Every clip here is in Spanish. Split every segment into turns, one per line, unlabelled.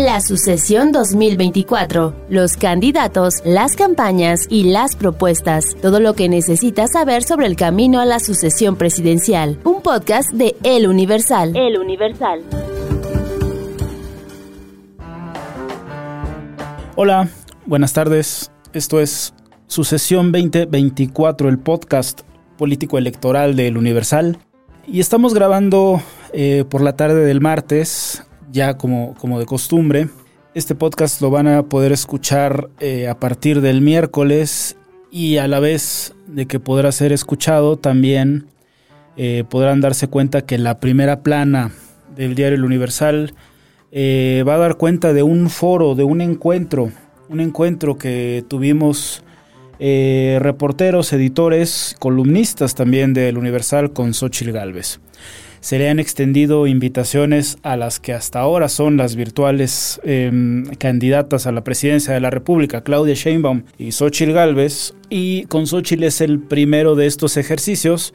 La sucesión 2024, los candidatos, las campañas y las propuestas, todo lo que necesitas saber sobre el camino a la sucesión presidencial. Un podcast de El Universal. El Universal.
Hola, buenas tardes. Esto es Sucesión 2024, el podcast político electoral del Universal. Y estamos grabando eh, por la tarde del martes, ya como, como de costumbre. Este podcast lo van a poder escuchar eh, a partir del miércoles y a la vez de que podrá ser escuchado también eh, podrán darse cuenta que la primera plana del diario El Universal eh, va a dar cuenta de un foro, de un encuentro, un encuentro que tuvimos reporteros, editores, columnistas también del Universal con Xochitl Galvez se le han extendido invitaciones a las que hasta ahora son las virtuales eh, candidatas a la presidencia de la República, Claudia Sheinbaum y Xochitl Galvez. Y con Xochitl es el primero de estos ejercicios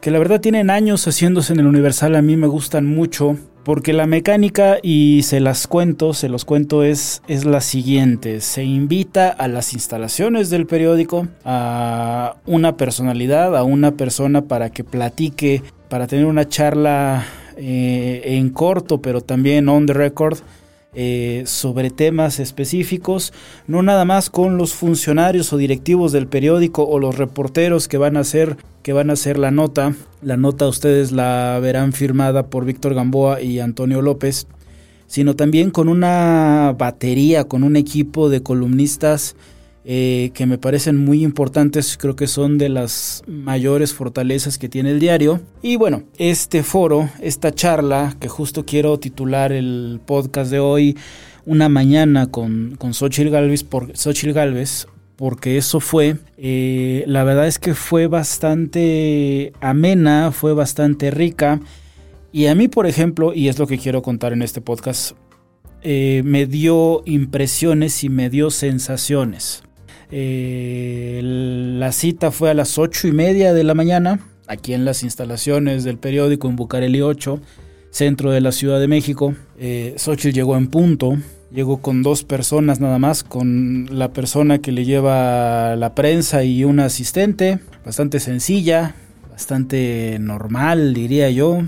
que la verdad tienen años haciéndose en el Universal. A mí me gustan mucho porque la mecánica, y se las cuento, se los cuento, es, es la siguiente. Se invita a las instalaciones del periódico a una personalidad, a una persona para que platique para tener una charla eh, en corto, pero también on the record, eh, sobre temas específicos, no nada más con los funcionarios o directivos del periódico o los reporteros que van a hacer que van a hacer la nota. La nota ustedes la verán firmada por Víctor Gamboa y Antonio López, sino también con una batería, con un equipo de columnistas eh, que me parecen muy importantes, creo que son de las mayores fortalezas que tiene el diario. Y bueno, este foro, esta charla, que justo quiero titular el podcast de hoy, Una mañana con, con Xochitl Galvez, por, porque eso fue, eh, la verdad es que fue bastante amena, fue bastante rica. Y a mí, por ejemplo, y es lo que quiero contar en este podcast, eh, me dio impresiones y me dio sensaciones. Eh, la cita fue a las ocho y media de la mañana, aquí en las instalaciones del periódico en Bucareli 8, centro de la Ciudad de México. Eh, Xochitl llegó en punto, llegó con dos personas nada más, con la persona que le lleva la prensa y una asistente, bastante sencilla, bastante normal, diría yo.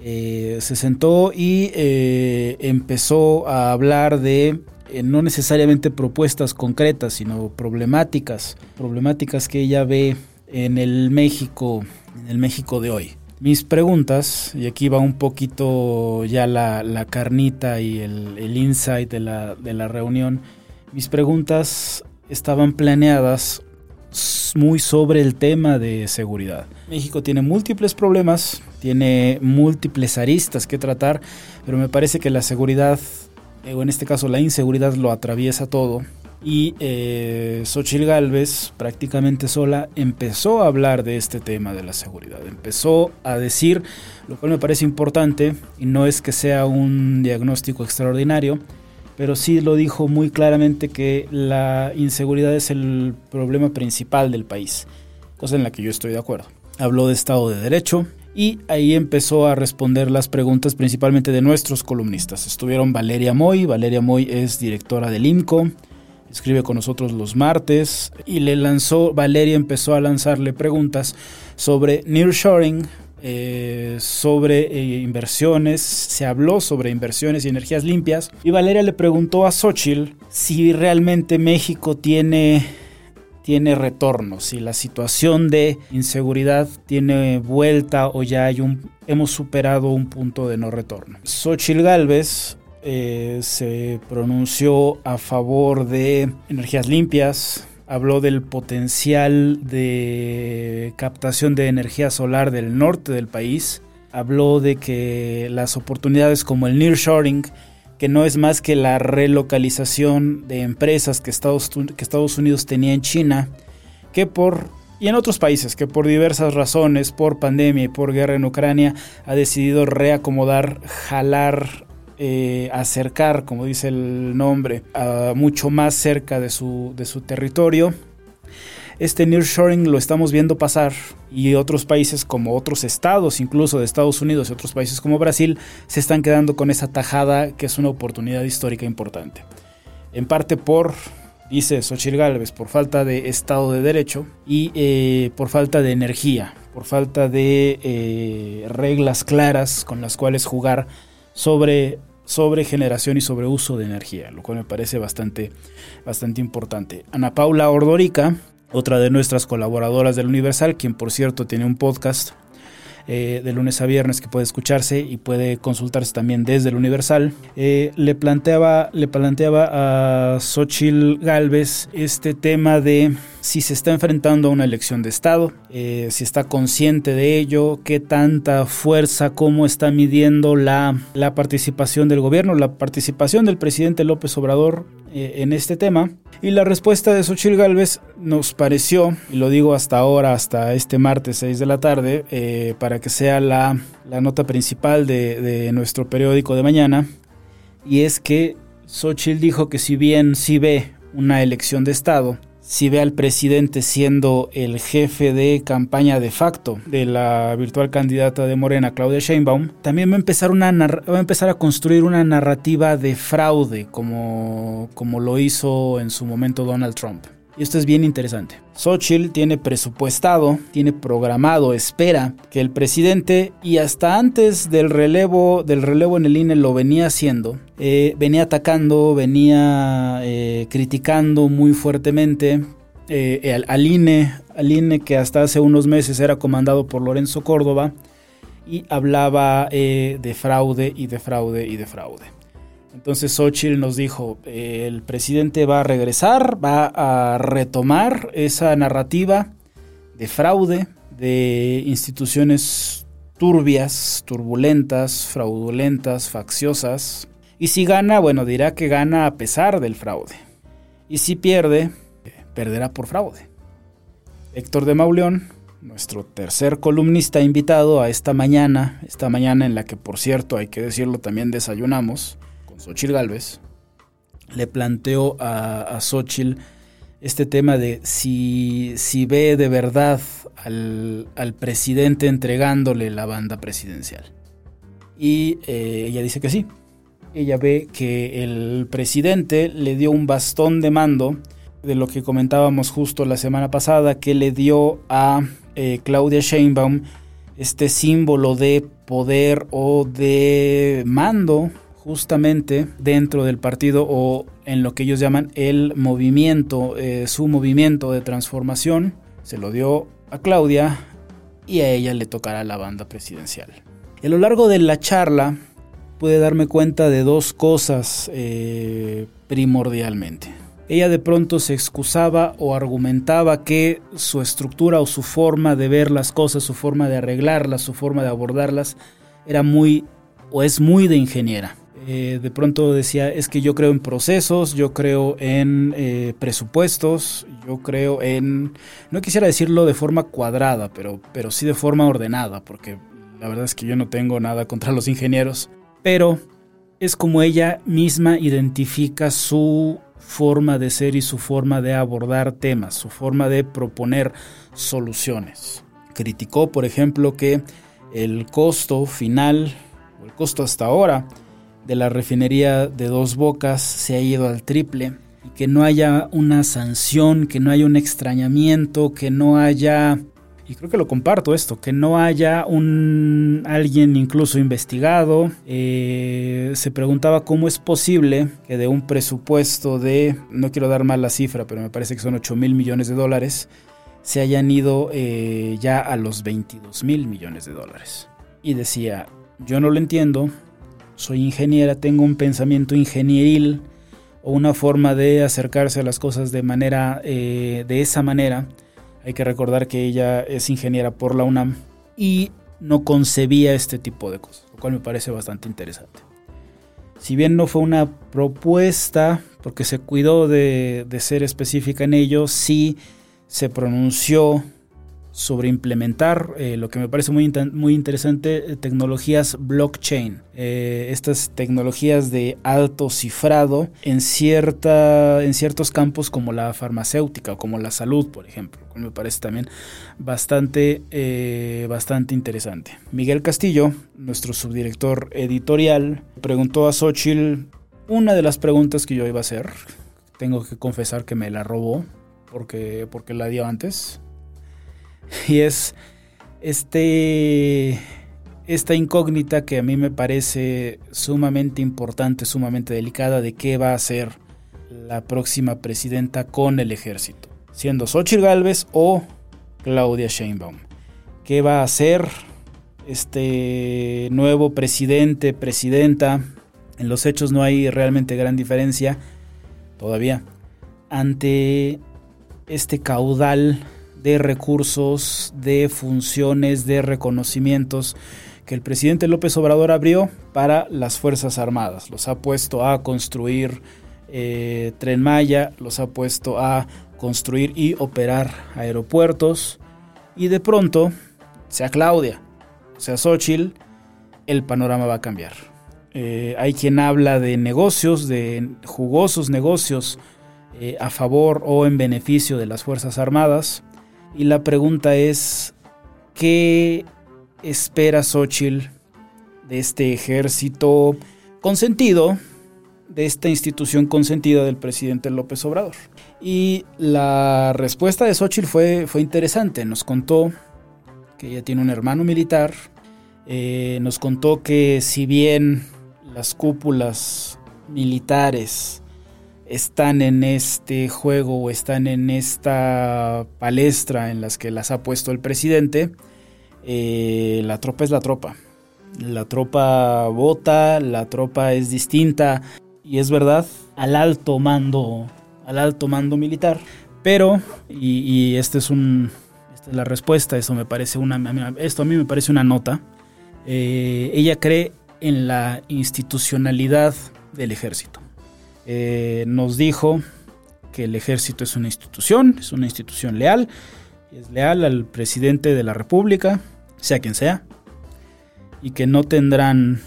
Eh, se sentó y eh, empezó a hablar de eh, no necesariamente propuestas concretas, sino problemáticas, problemáticas que ella ve en el México, en el México de hoy. Mis preguntas, y aquí va un poquito ya la, carnita y el, insight de la, de la reunión, mis preguntas estaban planeadas muy sobre el tema de seguridad. México tiene múltiples problemas, tiene múltiples aristas que tratar, pero me parece que la seguridad o en este caso la inseguridad lo atraviesa todo. Y eh, Xochitl Galvez, prácticamente sola, empezó a hablar de este tema de la seguridad. Empezó a decir, lo cual me parece importante, y no es que sea un diagnóstico extraordinario, pero sí lo dijo muy claramente que la inseguridad es el problema principal del país, cosa en la que yo estoy de acuerdo. Habló de Estado de Derecho, y ahí empezó a responder las preguntas principalmente de nuestros columnistas. Estuvieron Valeria Moy, Valeria Moy es directora del IMCO, escribe con nosotros los martes y le lanzó, Valeria empezó a lanzarle preguntas sobre nearshoring, eh, sobre eh, inversiones, se habló sobre inversiones y energías limpias y Valeria le preguntó a Xochitl si realmente México tiene tiene retorno, si la situación de inseguridad tiene vuelta o ya hay un, hemos superado un punto de no retorno. Xochitl Galvez eh, se pronunció a favor de energías limpias, habló del potencial de captación de energía solar del norte del país, habló de que las oportunidades como el nearshoring, que no es más que la relocalización de empresas que Estados, que Estados Unidos tenía en China, que por y en otros países que por diversas razones, por pandemia y por guerra en Ucrania, ha decidido reacomodar, jalar, eh, acercar, como dice el nombre, a mucho más cerca de su, de su territorio. Este nearshoring lo estamos viendo pasar y otros países como otros estados, incluso de Estados Unidos y otros países como Brasil, se están quedando con esa tajada que es una oportunidad histórica importante. En parte por dice Xochitl Gálvez, por falta de Estado de Derecho y eh, por falta de energía, por falta de eh, reglas claras con las cuales jugar sobre, sobre generación y sobre uso de energía, lo cual me parece bastante, bastante importante. Ana Paula Ordorica, otra de nuestras colaboradoras del Universal, quien por cierto tiene un podcast eh, de lunes a viernes que puede escucharse y puede consultarse también desde el Universal, eh, le, planteaba, le planteaba a Xochil Galvez este tema de si se está enfrentando a una elección de Estado, eh, si está consciente de ello, qué tanta fuerza, cómo está midiendo la, la participación del gobierno, la participación del presidente López Obrador en este tema. Y la respuesta de Xochil Gálvez nos pareció, y lo digo hasta ahora, hasta este martes 6 de la tarde, eh, para que sea la, nota principal de, de, nuestro periódico de mañana, y es que Xochitl dijo que si bien sí ve una elección de Estado, si ve al presidente siendo el jefe de campaña de facto de la virtual candidata de Morena, Claudia Sheinbaum, también va a empezar, una, va a, empezar a construir una narrativa de fraude como, como lo hizo en su momento Donald Trump. Y esto es bien interesante. Xochitl tiene presupuestado, tiene programado, espera que el presidente, y hasta antes del relevo, del relevo en el INE lo venía haciendo, eh, venía atacando, venía eh, criticando muy fuertemente eh, al, al, INE, al INE que hasta hace unos meses era comandado por Lorenzo Córdoba y hablaba de fraude y de fraude y de fraude. Entonces Xochitl nos dijo, el presidente va a regresar, va a retomar esa narrativa de fraude, de instituciones turbias, turbulentas, fraudulentas, facciosas. Y si gana, bueno, dirá que gana a pesar del fraude. Y si pierde, perderá por fraude. Héctor de Mauleón, nuestro tercer columnista invitado a esta mañana, esta mañana en la que por cierto hay que decirlo también desayunamos, Xochitl Galvez, le planteó a, a Xochitl este tema de si, si ve de verdad al, presidente entregándole la banda presidencial. Y eh, ella dice que sí. Ella ve que el presidente le dio un bastón de mando de lo que comentábamos justo la semana pasada, que le dio a eh, Claudia Sheinbaum este símbolo de poder o de mando justamente dentro del partido o en lo que ellos llaman el movimiento, eh, su movimiento de transformación, se lo dio a Claudia y a ella le tocará la banda presidencial. a lo largo de la charla pude darme cuenta de dos cosas eh, primordialmente. Ella de pronto se excusaba o argumentaba que su estructura o su forma de ver las cosas, su forma de arreglarlas, su forma de abordarlas, era muy o es muy de ingeniera. Eh, de pronto decía, es que yo creo en procesos, yo creo en eh, presupuestos, yo creo en, no quisiera decirlo de forma cuadrada, pero, pero sí de forma ordenada, porque la verdad es que yo no tengo nada contra los ingenieros, pero es como ella misma identifica su forma de ser y su forma de abordar temas, su forma de proponer soluciones. Criticó, por ejemplo, que el costo final, o el costo hasta ahora, de la refinería de dos bocas se ha ido al triple y que no haya una sanción, que no haya un extrañamiento, que no haya, y creo que lo comparto esto, que no haya un alguien incluso investigado. Eh, se preguntaba cómo es posible que de un presupuesto de, no quiero dar mal la cifra, pero me parece que son 8 mil millones de dólares, se hayan ido eh, ya a los 22 mil millones de dólares. Y decía, yo no lo entiendo, soy ingeniera, tengo un pensamiento ingenieril o una forma de acercarse a las cosas de manera, eh, de esa manera. Hay que recordar que ella es ingeniera por la UNAM. Y no concebía este tipo de cosas, lo cual me parece bastante interesante. Si bien no fue una propuesta, porque se cuidó de, de ser específica en ello, sí se pronunció sobre implementar eh, lo que me parece muy, muy interesante, eh, tecnologías blockchain. Eh, estas tecnologías de alto cifrado en, cierta, en ciertos campos como la farmacéutica o como la salud, por ejemplo. Me parece también bastante, bastante interesante. Miguel Castillo, nuestro subdirector editorial, preguntó a Xochitl una de las preguntas que yo iba a hacer. Tengo que confesar que me la robó porque, porque la dio antes Y es este, esta incógnita que a mí me parece sumamente importante, sumamente delicada de qué va a hacer la próxima presidenta con el ejército, siendo Xochitl Gálvez o Claudia Sheinbaum. ¿Qué va a hacer este nuevo presidente, presidenta? En los hechos no hay realmente gran diferencia todavía ante este caudal de recursos, de funciones, de reconocimientos que el presidente López Obrador abrió para las Fuerzas Armadas. Los ha puesto a construir eh, Tren Maya, los ha puesto a construir y operar aeropuertos. Y de pronto, sea Claudia, sea Xochitl, el panorama va a cambiar. Eh, hay quien habla de negocios, de jugosos negocios eh, a favor o en beneficio de las Fuerzas Armadas. Y la pregunta es, ¿qué espera Xochitl de este ejército consentido, de esta institución consentida del presidente López Obrador? Y la respuesta de Xochitl fue, fue interesante. Nos contó que ella tiene un hermano militar, eh, nos contó que si bien las cúpulas militares están en este juego o están en esta palestra en las que las ha puesto el presidente, eh, la tropa es la tropa. La tropa vota, la tropa es distinta y es verdad al alto mando, al alto mando militar. Pero, y, este esta es la respuesta, eso me parece una, esto a mí me parece una nota. Eh, ella cree en la institucionalidad del ejército. Eh, nos dijo que el ejército es una institución, es una institución leal, es leal al presidente de la República, sea quien sea, y que no tendrán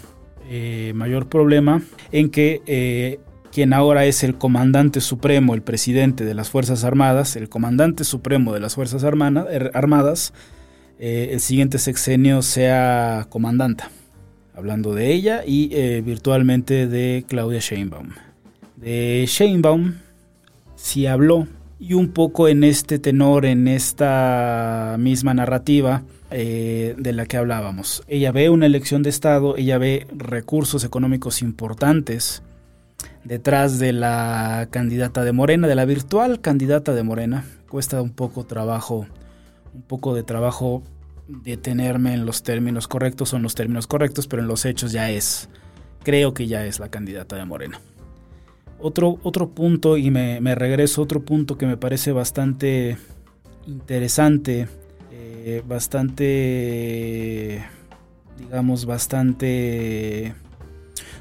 eh, mayor problema en que eh, quien ahora es el comandante supremo, el presidente de las Fuerzas Armadas, el comandante supremo de las Fuerzas er, Armadas, el siguiente sexenio sea comandanta. Hablando de ella y virtualmente de Claudia Sheinbaum de Sheinbaum si habló y un poco en este tenor, en esta misma narrativa eh, de la que hablábamos. Ella ve una elección de Estado, ella ve recursos económicos importantes detrás de la candidata de Morena, de la virtual candidata de Morena. Cuesta un poco trabajo, un poco de trabajo detenerme en los términos correctos, son los términos correctos, pero en los hechos ya es, creo que ya es la candidata de Morena. Otro, otro punto, y me, regreso, otro punto que me parece bastante interesante, eh, bastante, digamos, bastante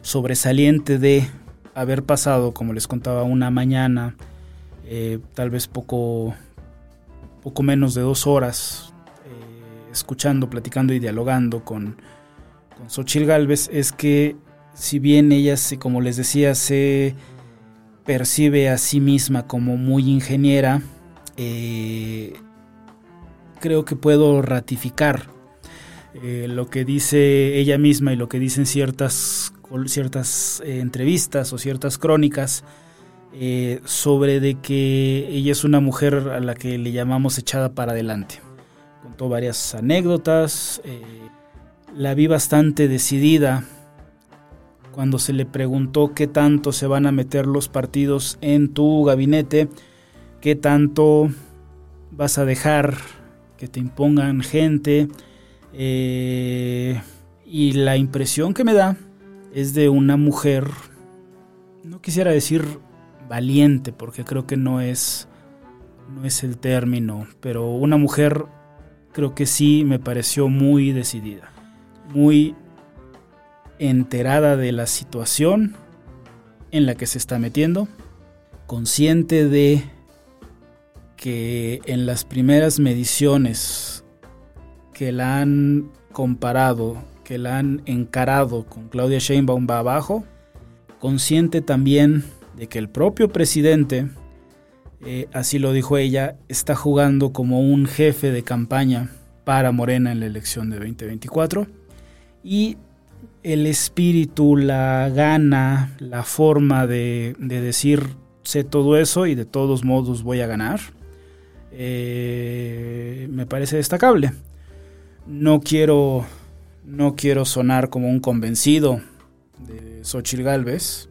sobresaliente de haber pasado, como les contaba, una mañana, eh, tal vez poco, poco menos de dos horas, eh, escuchando, platicando y dialogando con, con Xochitl Galvez, es que si bien ella, como les decía, se percibe a sí misma como muy ingeniera, eh, creo que puedo ratificar eh, lo que dice ella misma y lo que dicen ciertas, ciertas eh, entrevistas o ciertas crónicas sobre de que ella es una mujer a la que le llamamos echada para adelante. Contó varias anécdotas, la vi bastante decidida cuando se le preguntó qué tanto se van a meter los partidos en tu gabinete, qué tanto vas a dejar que te impongan gente. Eh, y la impresión que me da es de una mujer, no quisiera decir valiente, porque creo que no es, no es el término, pero una mujer creo que sí me pareció muy decidida, muy enterada de la situación en la que se está metiendo, consciente de que en las primeras mediciones que la han comparado, que la han encarado con Claudia Sheinbaum va abajo, consciente también de que el propio presidente, eh, así lo dijo ella, está jugando como un jefe de campaña para Morena en la elección de 2024 y el espíritu, la gana, la forma de, decir sé todo eso y de todos modos voy a ganar, eh, me parece destacable. No quiero, no quiero sonar como un convencido de Xochitl Galvez,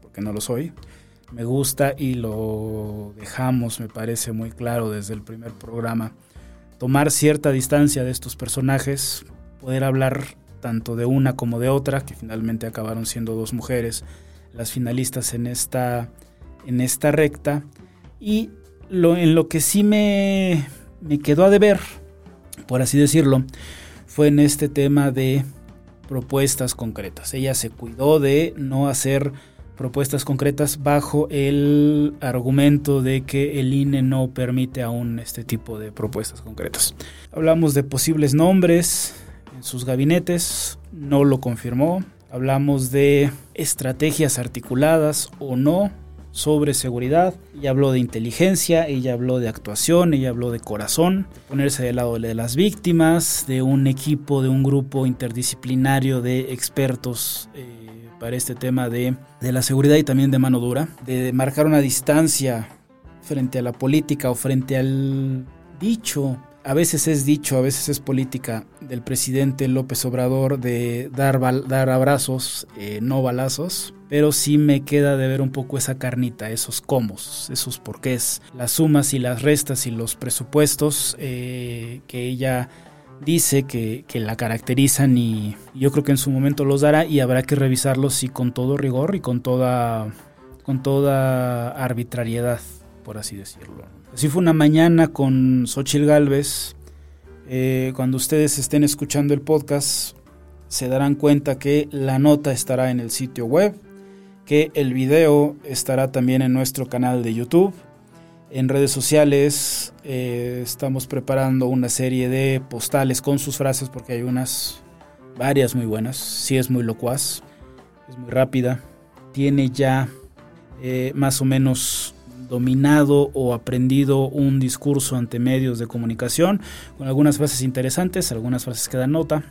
porque no lo soy. Me gusta y lo dejamos, me parece muy claro desde el primer programa. Tomar cierta distancia de estos personajes, poder hablar tanto de una como de otra, que finalmente acabaron siendo dos mujeres las finalistas en esta, en esta recta. Y lo, en lo que sí me, me quedó a deber, por así decirlo, fue en este tema de propuestas concretas. Ella se cuidó de no hacer propuestas concretas bajo el argumento de que el INE no permite aún este tipo de propuestas concretas. Hablamos de posibles nombres, en sus gabinetes, no lo confirmó. Hablamos de estrategias articuladas o no sobre seguridad. Ella habló de inteligencia, ella habló de actuación, ella habló de corazón, ponerse del lado de las víctimas, de un equipo, de un grupo interdisciplinario de expertos eh, para este tema de, de la seguridad y también de mano dura, de marcar una distancia frente a la política o frente al dicho a veces es dicho, a veces es política del presidente López Obrador de dar, abrazos, eh, no balazos, pero sí me queda de ver un poco esa carnita, esos comos, esos porqués, las sumas y las restas y los presupuestos eh, que ella dice que, la caracterizan y yo creo que en su momento los dará y habrá que revisarlos con todo rigor y con toda, con toda arbitrariedad, por así decirlo. Así fue una mañana con Xochil Galvez. Eh, cuando ustedes estén escuchando el podcast, se darán cuenta que la nota estará en el sitio web, que el video estará también en nuestro canal de YouTube. En redes sociales eh, estamos preparando una serie de postales con sus frases porque hay unas, varias muy buenas. Sí es muy locuaz, es muy rápida. Tiene ya eh, más o menos dominado o aprendido un discurso ante medios de comunicación, con algunas frases interesantes, algunas frases que dan nota,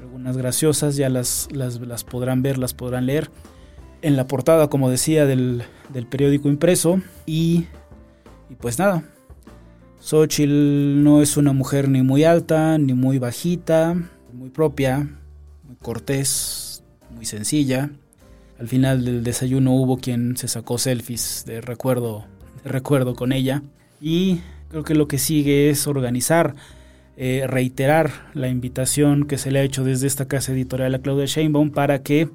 algunas graciosas, ya las, las, podrán ver, las podrán leer. En la portada, como decía, del, periódico impreso. Y, y pues nada, Xochitl no es una mujer ni muy alta, ni muy bajita, muy propia, muy cortés, muy sencilla. Al final del desayuno hubo quien se sacó selfies de recuerdo, recuerdo con ella. Y creo que lo que sigue es organizar, eh, reiterar la invitación que se le ha hecho desde esta casa editorial a Claudia Sheinbaum para que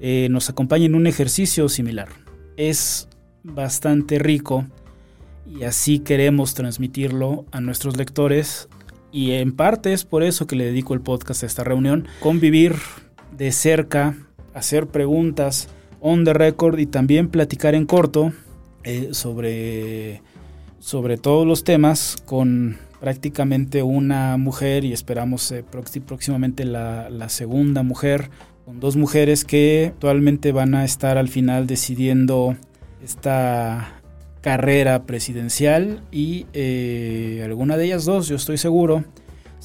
eh, nos acompañe en un ejercicio similar. Es bastante rico y así queremos transmitirlo a nuestros lectores y en parte es por eso que le dedico el podcast a esta reunión, convivir de cerca hacer preguntas on the record y también platicar en corto eh, sobre, sobre todos los temas con prácticamente una mujer y esperamos eh, próximamente la, segunda mujer, con dos mujeres que actualmente van a estar al final decidiendo esta carrera presidencial y eh, alguna de ellas dos, yo estoy seguro,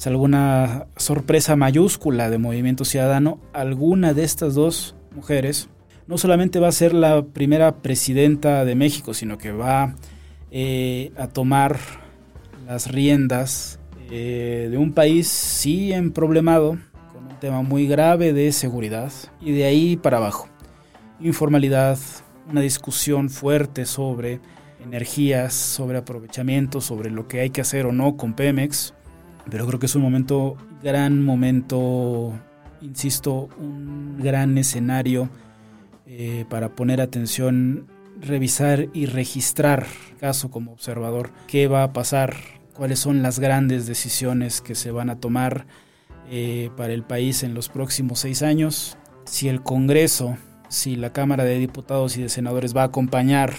alguna sorpresa mayúscula de Movimiento Ciudadano, alguna de estas dos mujeres no solamente va a ser la primera presidenta de México, sino que va eh, a tomar las riendas eh, de un país sí problemado, con un tema muy grave de seguridad, y de ahí para abajo. Informalidad, una discusión fuerte sobre energías, sobre aprovechamiento, sobre lo que hay que hacer o no con Pemex, pero creo que es un momento, gran momento, insisto, un gran escenario eh, para poner atención, revisar y registrar, caso como observador, qué va a pasar cuáles son las grandes decisiones que se van a tomar eh, para el país en los próximos seis años, si el Congreso, si la Cámara de Diputados y de Senadores va a acompañar,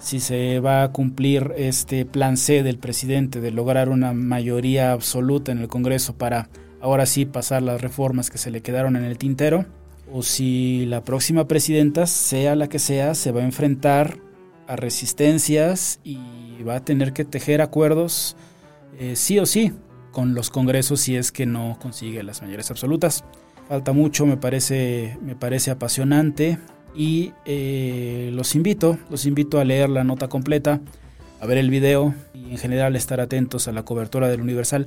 si se va a cumplir este plan C del presidente de lograr una mayoría absoluta en el Congreso para ahora sí pasar las reformas que se le quedaron en el tintero, o si la próxima presidenta, sea la que sea, se va a enfrentar a resistencias y va a tener que tejer acuerdos eh, sí o sí con los congresos si es que no consigue las mayorías absolutas. Falta mucho, me parece, me parece apasionante y eh, los invito, los invito a leer la nota completa, a ver el video y en general estar atentos a la cobertura del Universal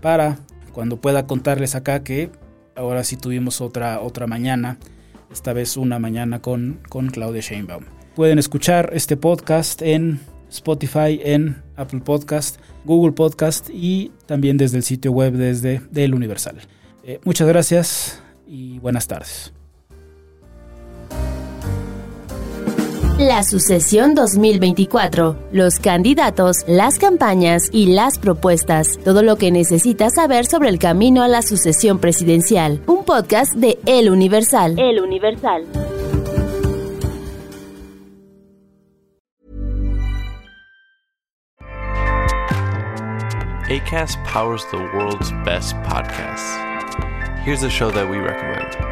para cuando pueda contarles acá que ahora sí tuvimos otra, otra mañana, esta vez una mañana con, con Claudia Sheinbaum. Pueden escuchar este podcast en Spotify, en Apple Podcast, Google Podcast y también desde el sitio web desde del Universal. Eh, muchas gracias y buenas tardes.
La sucesión 2024, los candidatos, las campañas y las propuestas, todo lo que necesitas saber sobre el camino a la sucesión presidencial. Un podcast de El Universal. El Universal.
ACAST powers the world's best podcasts. Here's a show that we recommend.